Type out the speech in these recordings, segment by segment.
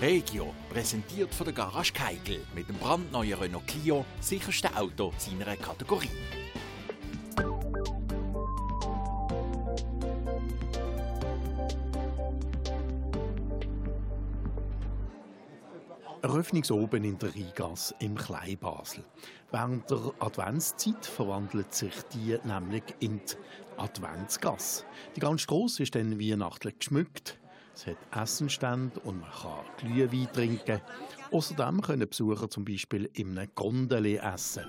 Regio, präsentiert von der Garage Keigel mit dem brandneuen Renault Clio, sicherste Auto seiner Kategorie. Eröffnungsoben in der Rheingasse im Kleinbasel. Während der Adventszeit verwandelt sich die nämlich in die Adventsgasse. Die ganze Strasse ist dann weihnachtlich geschmückt. Es hat Essenstände und man kann Glühwein trinken. Außerdem können Besucher zum Beispiel in einem Gondeli essen.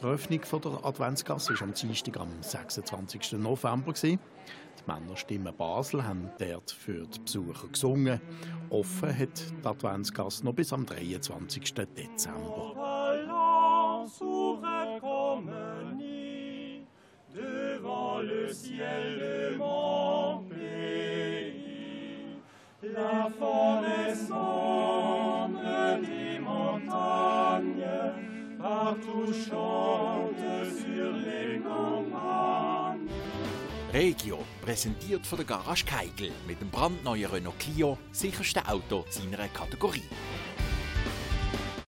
Die Eröffnung der Adventsgasse war am Dienstag, am 26. November. Die Männerstimmen Basel haben dort für die Besucher gesungen. Offen hat die Adventsgasse noch bis am 23. Dezember. Partout chante Regio, präsentiert von der Garage Keigel mit dem brandneuen Renault Clio, sicherste Auto seiner Kategorie.